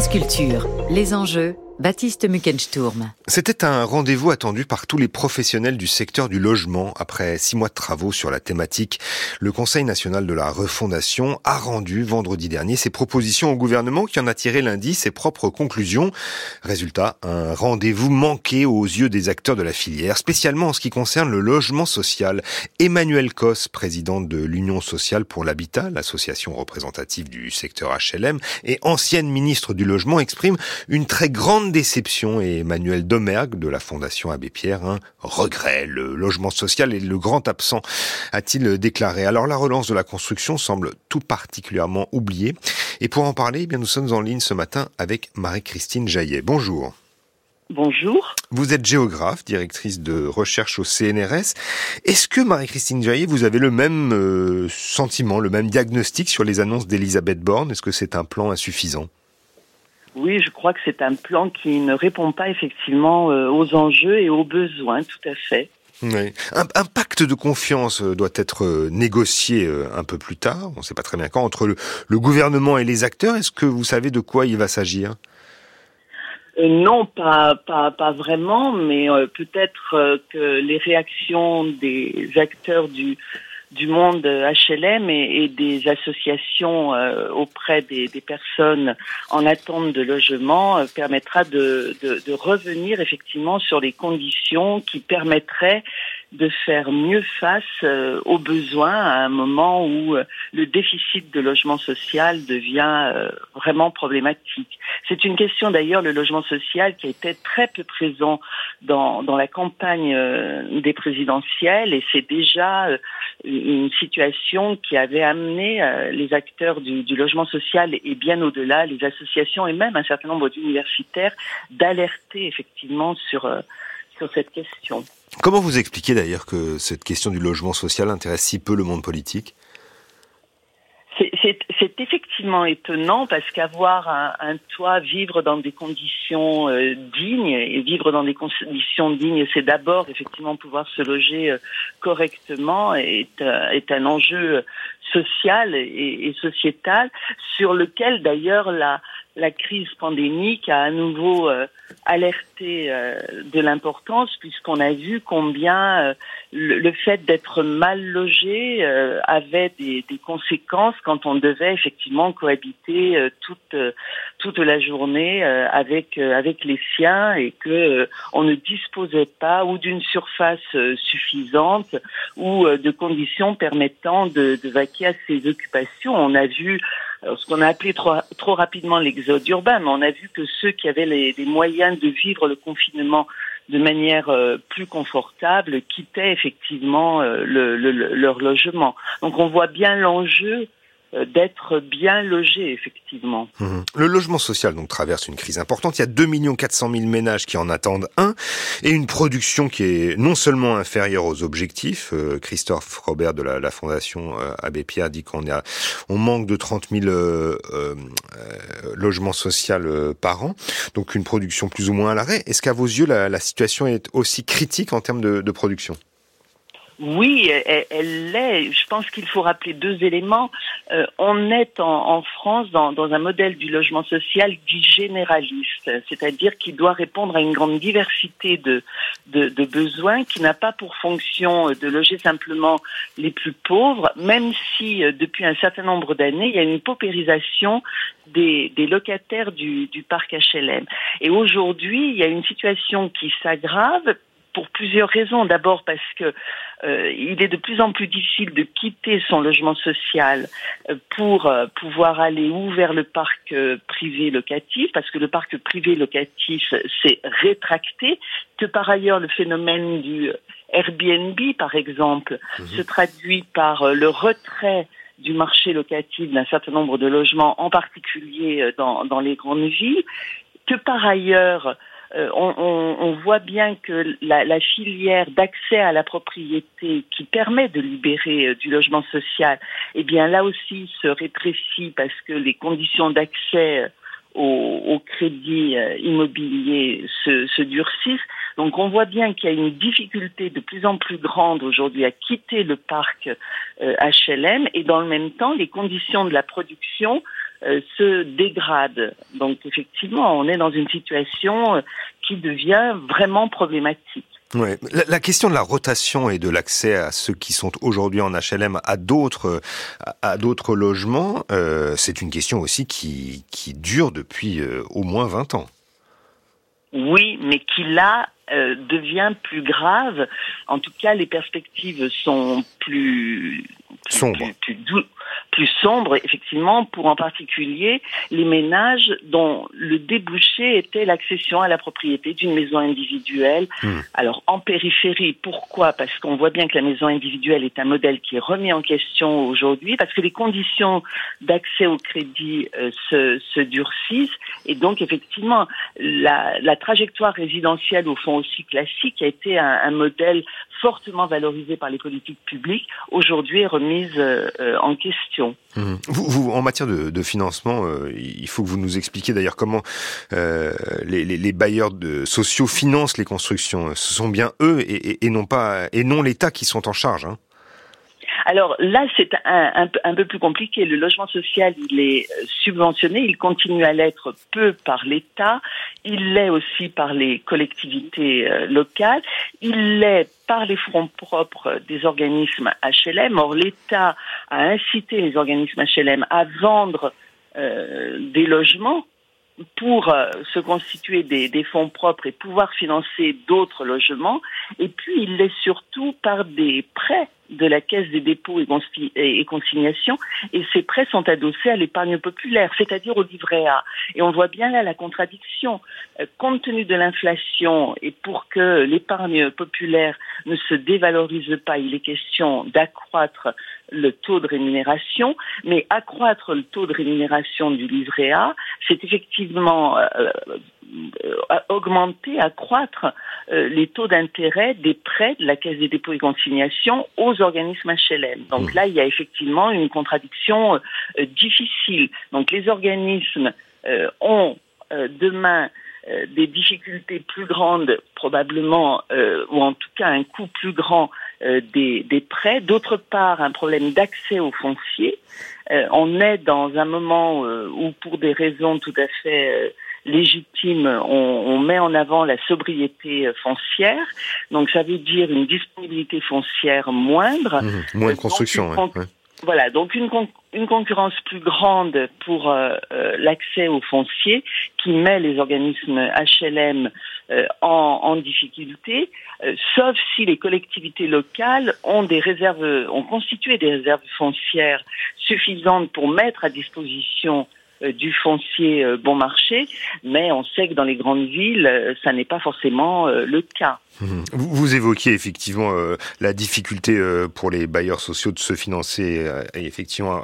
France Culture, les enjeux, Baptiste Muckensturm. C'était un rendez-vous attendu par tous les professionnels du secteur du logement. Après six mois de travaux sur la thématique, le Conseil national de la refondation a rendu vendredi dernier ses propositions au gouvernement qui en a tiré lundi ses propres conclusions. Résultat, un rendez-vous manqué aux yeux des acteurs de la filière, spécialement en ce qui concerne le logement social. Emmanuel Cos, président de l'Union sociale pour l'habitat, l'association représentative du secteur HLM, et ancienne ministre du logement, exprime une très grande déception et Emmanuel Domergue de la Fondation Abbé Pierre, un regret. Le logement social est le grand absent, a-t-il déclaré. Alors la relance de la construction semble tout particulièrement oubliée. Et pour en parler, eh bien nous sommes en ligne ce matin avec Marie-Christine Jaillet. Bonjour. Bonjour. Vous êtes géographe, directrice de recherche au CNRS. Est-ce que Marie-Christine Jaillet, vous avez le même euh, sentiment, le même diagnostic sur les annonces d'Elisabeth Borne? Est-ce que c'est un plan insuffisant? Oui, je crois que c'est un plan qui ne répond pas effectivement euh, aux enjeux et aux besoins, tout à fait. Oui. Un, pacte de confiance euh, doit être euh, négocié un peu plus tard, on ne sait pas très bien quand, entre le, gouvernement et les acteurs. Est-ce que vous savez de quoi il va s'agir? Non, pas, pas, pas vraiment, mais peut-être que les réactions des acteurs du, du monde HLM et, des associations euh, auprès des, des, personnes en attente de logement euh, permettra de, de, de, revenir effectivement sur les conditions qui permettraient de faire mieux face euh, aux besoins à un moment où euh, le déficit de logement social devient euh, vraiment problématique. C'est une question d'ailleurs, le logement social, qui était très peu présent dans, dans la campagne des présidentielles et c'est déjà une situation qui avait amené les acteurs du, du logement social et bien au-delà, les associations et même un certain nombre d'universitaires, d'alerter effectivement sur, sur cette question. Comment vous expliquez d'ailleurs que cette question du logement social intéresse si peu le monde politique? C'est effectivement étonnant parce qu'avoir un, toit, vivre dans des conditions euh, dignes et vivre dans des conditions dignes, c'est d'abord effectivement pouvoir se loger euh, correctement est, euh, est un enjeu social et, et, sociétal sur lequel d'ailleurs la, la crise pandémique a à nouveau euh, alerté euh, de l'importance puisqu'on a vu combien euh, le, fait d'être mal logé avait des, des, conséquences quand on devait effectivement cohabiter toute toute la journée avec avec les siens et que on ne disposait pas ou d'une surface suffisante ou de conditions permettant de, de vaquer à ses occupations. On a vu ce qu'on a appelé trop, trop rapidement l'exode urbain, mais on a vu que ceux qui avaient les, moyens de vivre le confinement de manière euh, plus confortable quittaient effectivement euh, le, le, leur logement. Donc on voit bien l'enjeu d'être bien logé, effectivement. Mmh. Le logement social donc traverse une crise importante. Il y a 2 400 000 ménages qui en attendent un et une production qui est non seulement inférieure aux objectifs. Euh, Christophe Robert de la, la Fondation euh, Abbé Pierre dit qu'on on manque de 30 000 euh, euh, logements sociaux par an, donc une production plus ou moins à l'arrêt. Est-ce qu'à vos yeux la, la, situation est aussi critique en termes de, de production? Oui, elle l'est. Je pense qu'il faut rappeler deux éléments. Euh, on est en, France dans, un modèle du logement social dit généraliste, c'est-à-dire qui doit répondre à une grande diversité de, de, besoins, qui n'a pas pour fonction de loger simplement les plus pauvres, même si euh, depuis un certain nombre d'années, il y a une paupérisation des, des locataires du, du parc HLM. Et aujourd'hui, il y a une situation qui s'aggrave pour plusieurs raisons. D'abord parce que euh, il est de plus en plus difficile de quitter son logement social euh, pour euh, pouvoir aller ou vers le parc privé locatif, parce que le parc privé locatif s'est rétracté, que par ailleurs le phénomène du Airbnb, par exemple, mhm. se traduit par le retrait du marché locatif d'un certain nombre de logements, en particulier dans, dans les grandes villes, que par ailleurs euh, on, on, on, voit bien que la, la filière d'accès à la propriété qui permet de libérer euh, du logement social, eh bien là aussi se rétrécit parce que les conditions d'accès euh, au, au, crédit immobilier se, se, durcissent. Donc on voit bien qu'il y a une difficulté de plus en plus grande aujourd'hui à quitter le parc HLM et dans le même temps les conditions de la production se dégrade. Donc effectivement, on est dans une situation qui devient vraiment problématique. Ouais. La, question de la rotation et de l'accès à ceux qui sont aujourd'hui en HLM à d'autres à d'autres logements, euh, c'est une question aussi qui, qui dure depuis euh, au moins 20 ans. Oui, mais qui là euh, devient plus grave. En tout cas, les perspectives sont plus, plus sombres. Plus, plus, plus sombre, effectivement, pour en particulier les ménages dont le débouché était l'accession à la propriété d'une maison individuelle. Hmm. Alors, en périphérie, pourquoi? Parce qu'on voit bien que la maison individuelle est un modèle qui est remis en question aujourd'hui, parce que les conditions d'accès au crédit euh, se, se, durcissent, et donc, effectivement, la, la, trajectoire résidentielle, au fond aussi classique, a été un, un modèle fortement valorisé par les politiques publiques, aujourd'hui est remise euh, en question. Mmh. Vous, vous, en matière de, de financement, euh, il faut que vous nous expliquiez d'ailleurs comment euh, les, les, les, bailleurs de, sociaux financent les constructions. Ce sont bien eux et, et, et non pas et non l'État qui sont en charge. Hein. Alors là, c'est un, peu plus compliqué. Le logement social, il est euh, subventionné, il continue à l'être peu par l'État, il l'est aussi par les collectivités euh, locales, il l'est par les fonds propres des organismes HLM. Or, l'État a incité les organismes HLM à vendre euh, des logements pour euh, se constituer des, des, fonds propres et pouvoir financer d'autres logements. Et puis, il l'est surtout par des prêts de la Caisse des dépôts et consignations, et ces prêts sont adossés à l'épargne populaire, c'est-à-dire au livret A. Et on voit bien là la contradiction. Euh, compte tenu de l'inflation et pour que l'épargne populaire ne se dévalorise pas, il est question d'accroître le taux de rémunération, mais accroître le taux de rémunération du livret A, c'est effectivement euh, euh, augmenter, accroître euh, les taux d'intérêt des prêts de la Caisse des dépôts et consignations aux organismes HLM. Donc mmh. là, il y a effectivement une contradiction euh, difficile. Donc les organismes euh, ont demain des difficultés plus grandes, probablement, ou en tout cas un coût plus grand des, des, prêts. D'autre part, un problème d'accès aux fonciers. on est dans un moment où, pour des raisons tout à fait légitime, on, on, met en avant la sobriété euh, foncière. Donc ça veut dire une disponibilité foncière moindre. Mmh, moins de construction. Voilà, donc une, con une concurrence plus grande pour euh, euh, l'accès aux fonciers qui met les organismes HLM euh, en, en, difficulté, sauf si les collectivités locales ont des réserves, ont constitué des réserves foncières suffisantes pour mettre à disposition du foncier euh, bon marché, mais on sait que dans les grandes villes, euh, ça n'est pas forcément le cas. Mmh. Vous, évoquiez effectivement la difficulté pour les bailleurs sociaux de se financer, effectivement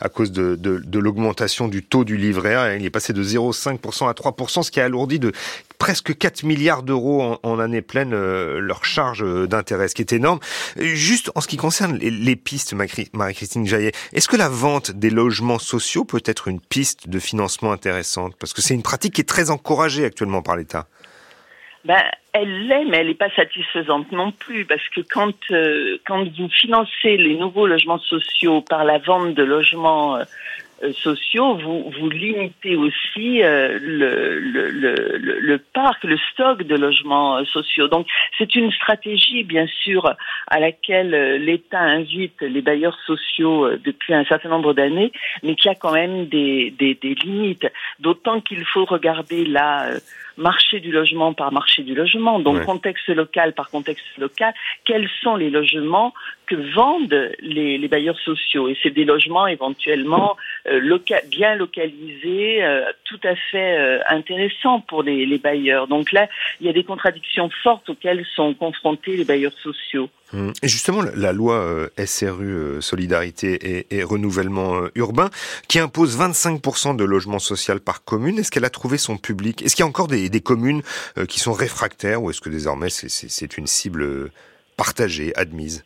à, cause de, de, de l'augmentation du taux du livret A, il est passé de 0,5% à 3%, ce qui a alourdi de presque 4 milliards d'euros en, année pleine leur charge d'intérêt, ce qui est énorme. Juste en ce qui concerne les, les pistes, Marie-Christine Jaillet, est-ce que la vente des logements sociaux peut être une piste de financement intéressante? Parce que c'est une pratique qui est très encouragée actuellement par l'État. Ben, elle l'est, mais elle n'est pas satisfaisante non plus, parce que quand, euh, quand vous financez les nouveaux logements sociaux par la vente de logements euh, euh, sociaux, vous, vous limitez aussi euh, le, le, le, le, parc, le stock de logements euh, sociaux. Donc c'est une stratégie, bien sûr, à laquelle l'État invite les bailleurs sociaux depuis un certain nombre d'années, mais qui a quand même des, des, des limites. D'autant qu'il faut regarder la marché du logement par marché du logement, donc contexte local par contexte local, quels sont les logements que vendent les, les bailleurs sociaux? Et c'est des logements éventuellement euh, loca bien localisés, euh, tout à fait euh, intéressants pour les, les bailleurs. Donc là, il y a des contradictions fortes auxquelles sont confrontés les bailleurs sociaux. Hum. Et justement, la loi euh, SRU euh, Solidarité et, et Renouvellement euh, Urbain, qui impose 25% de logements sociaux par commune, est-ce qu'elle a trouvé son public? Est-ce qu'il y a encore des, des communes qui sont réfractaires ou est-ce que désormais c'est une cible partagée, admise?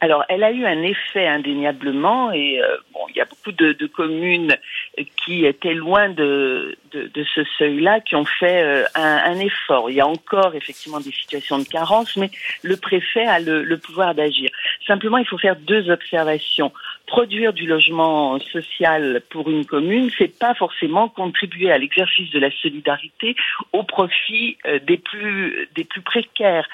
Alors, elle a eu un effet indéniablement, et euh, bon, il y a beaucoup de, de, communes qui étaient loin de, de, de ce seuil-là, qui ont fait euh, un, un, effort. Il y a encore effectivement des situations de carence, mais le préfet a le, le pouvoir d'agir. Simplement, il faut faire deux observations. Produire du logement social pour une commune, c'est pas forcément contribuer à l'exercice de la solidarité au profit euh, des plus des plus précaires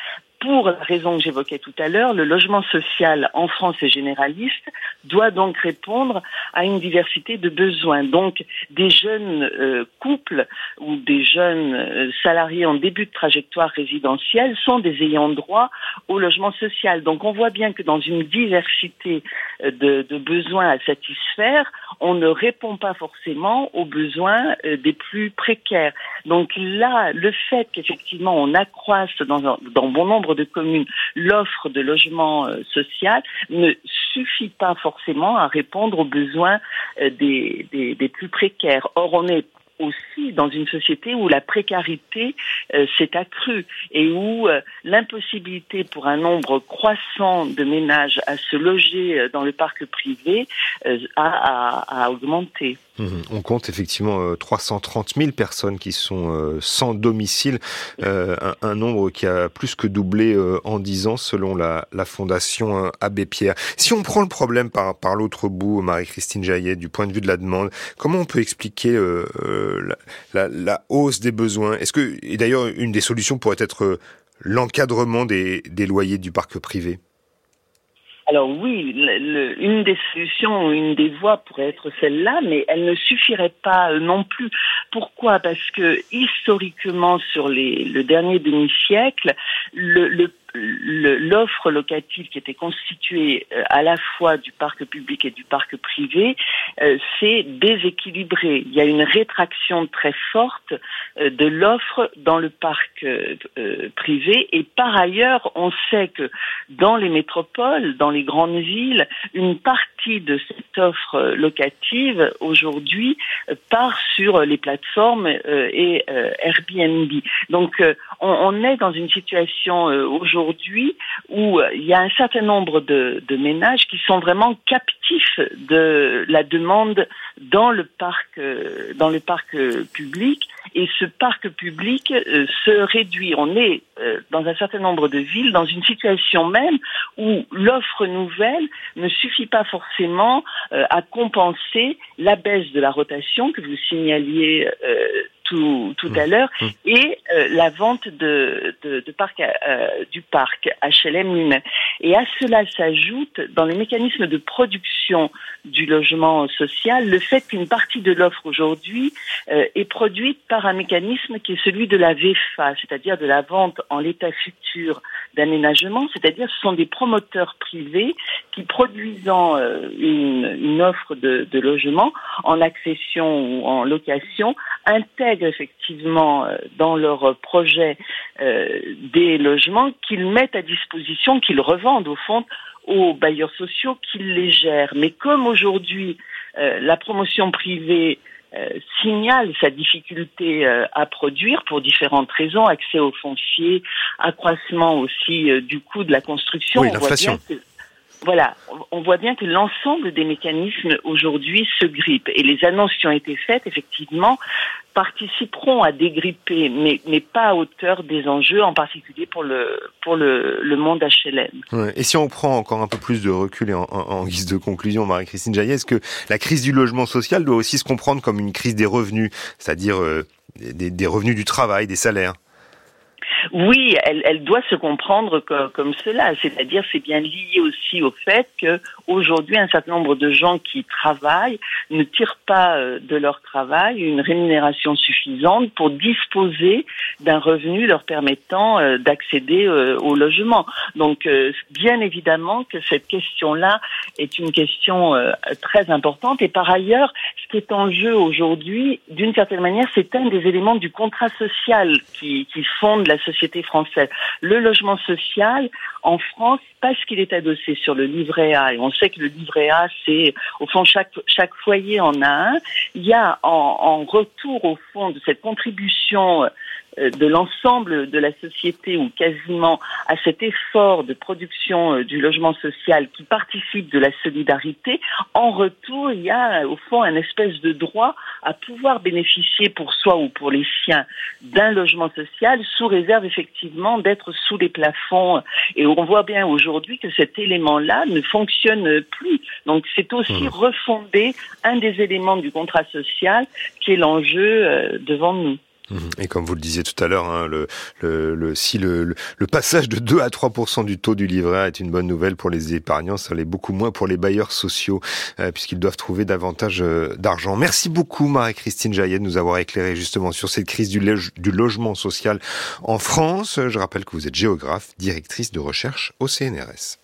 pour la raison que j'évoquais tout à l'heure, le logement social en France est généraliste, doit donc répondre à une diversité de besoins. Donc, des jeunes euh, couples ou des jeunes euh, salariés en début de trajectoire résidentielle sont des ayants droit au logement social. Donc, on voit bien que dans une diversité euh, de, besoins à satisfaire, on ne répond pas forcément aux besoins des plus précaires. Donc là, le fait qu'effectivement on accroisse dans, dans bon nombre de communes l'offre de logement euh, social ne suffit pas forcément à répondre aux besoins euh, des, des, plus précaires. Or, on est aussi dans une société où la précarité euh, s'est accrue et où l'impossibilité pour un nombre croissant de ménages à se loger dans le parc privé a augmenté. Mmh. On compte effectivement 330 000 personnes qui sont sans domicile, un, un, nombre qui a plus que doublé en 10 ans selon la, Fondation Abbé Pierre. Si on prend le problème par, l'autre bout, Marie-Christine Jaillet, du point de vue de la demande, comment on peut expliquer la, hausse des besoins? Est-ce que, et d'ailleurs, une des solutions pourrait être l'encadrement des loyers du parc privé? Alors oui, le, une des solutions, une des voies pourrait être celle-là, mais elle ne suffirait pas euh, non plus. Pourquoi? Parce que historiquement, sur les, le dernier demi-siècle, le, le l'offre locative qui était constituée euh, à la fois du parc public et du parc privé euh, s'est déséquilibrée. Il y a une rétraction très forte euh, de l'offre dans le parc privé et par ailleurs, on sait que dans les métropoles, dans les grandes villes, une partie de cette offre locative aujourd'hui part sur les plateformes et Airbnb. Donc on, on est dans une situation aujourd'hui aujourd'hui où euh, il y a un certain nombre de, de, ménages qui sont vraiment captifs de la demande dans le parc, euh, dans le parc euh, public. Et ce parc public se réduit. On est dans un certain nombre de villes dans une situation même où l'offre nouvelle ne suffit pas forcément à compenser la baisse de la rotation que vous signaliez tout, tout à mmh. l'heure, mmh. et euh, la vente euh, du parc HLM. Et à cela s'ajoute, dans les mécanismes de production du logement social, le fait qu'une partie de l'offre aujourd'hui euh, est produite par un mécanisme qui est celui de la VFA, c'est-à-dire de la vente en l'état futur d'aménagement, c'est-à-dire ce sont des promoteurs privés qui produisant une, offre de, de logement en accession ou en location intègrent effectivement dans leur projet euh, des logements qu'ils mettent à disposition, qu'ils revendent au fond aux bailleurs sociaux qu'ils les gèrent. Mais comme aujourd'hui euh, la promotion privée euh, signale sa difficulté euh, à produire pour différentes raisons, accès aux fonciers, accroissement aussi euh, du coût de la construction. Oui, l'inflation voilà, on voit bien que l'ensemble des mécanismes aujourd'hui se grippent. Et les annonces qui ont été faites, effectivement, participeront à dégripper, mais, mais pas à hauteur des enjeux, en particulier pour le, pour le, le monde HLM. Et si on prend encore un peu plus de recul et en, guise de conclusion, Marie-Christine Jaillet, est-ce que la crise du logement social doit aussi se comprendre comme une crise des revenus, c'est-à-dire euh, des revenus du travail, des salaires? Oui, elle, doit se comprendre comme, comme cela. C'est-à-dire, c'est bien lié aussi au fait que aujourd'hui, un certain nombre de gens qui travaillent ne tirent pas euh, de leur travail une rémunération suffisante pour disposer d'un revenu leur permettant euh, d'accéder euh, au logement. Donc, bien évidemment que cette question-là est une question très importante. Et par ailleurs, ce qui est en jeu aujourd'hui, d'une certaine manière, c'est un des éléments du contrat social qui, fonde la société française. Le logement social, en France, parce qu'il est adossé sur le livret A, et on sait que le livret A, c'est, au fond, chaque, chaque foyer en a un, il y a en, en retour, au fond, de cette contribution euh, de l'ensemble de la société ou quasiment à cet effort de production euh, du logement social qui participe de la solidarité, en retour, il y a au fond un espèce de droit à pouvoir bénéficier pour soi ou pour les siens d'un logement social sous réserve effectivement d'être sous les plafonds. Et on voit bien aujourd'hui que cet élément-là ne fonctionne plus. Donc c'est aussi mmh. refonder un des éléments du contrat social qui est l'enjeu euh, devant nous. Et comme vous le disiez tout à l'heure, hein, le, si le, passage de 2 à 3% du taux du livret est une bonne nouvelle pour les épargnants, ça l'est beaucoup moins pour les bailleurs sociaux, euh, puisqu'ils doivent trouver davantage euh, d'argent. Merci beaucoup Marie-Christine Jaillet de nous avoir éclairé justement sur cette crise du logement social en France. Je rappelle que vous êtes géographe, directrice de recherche au CNRS.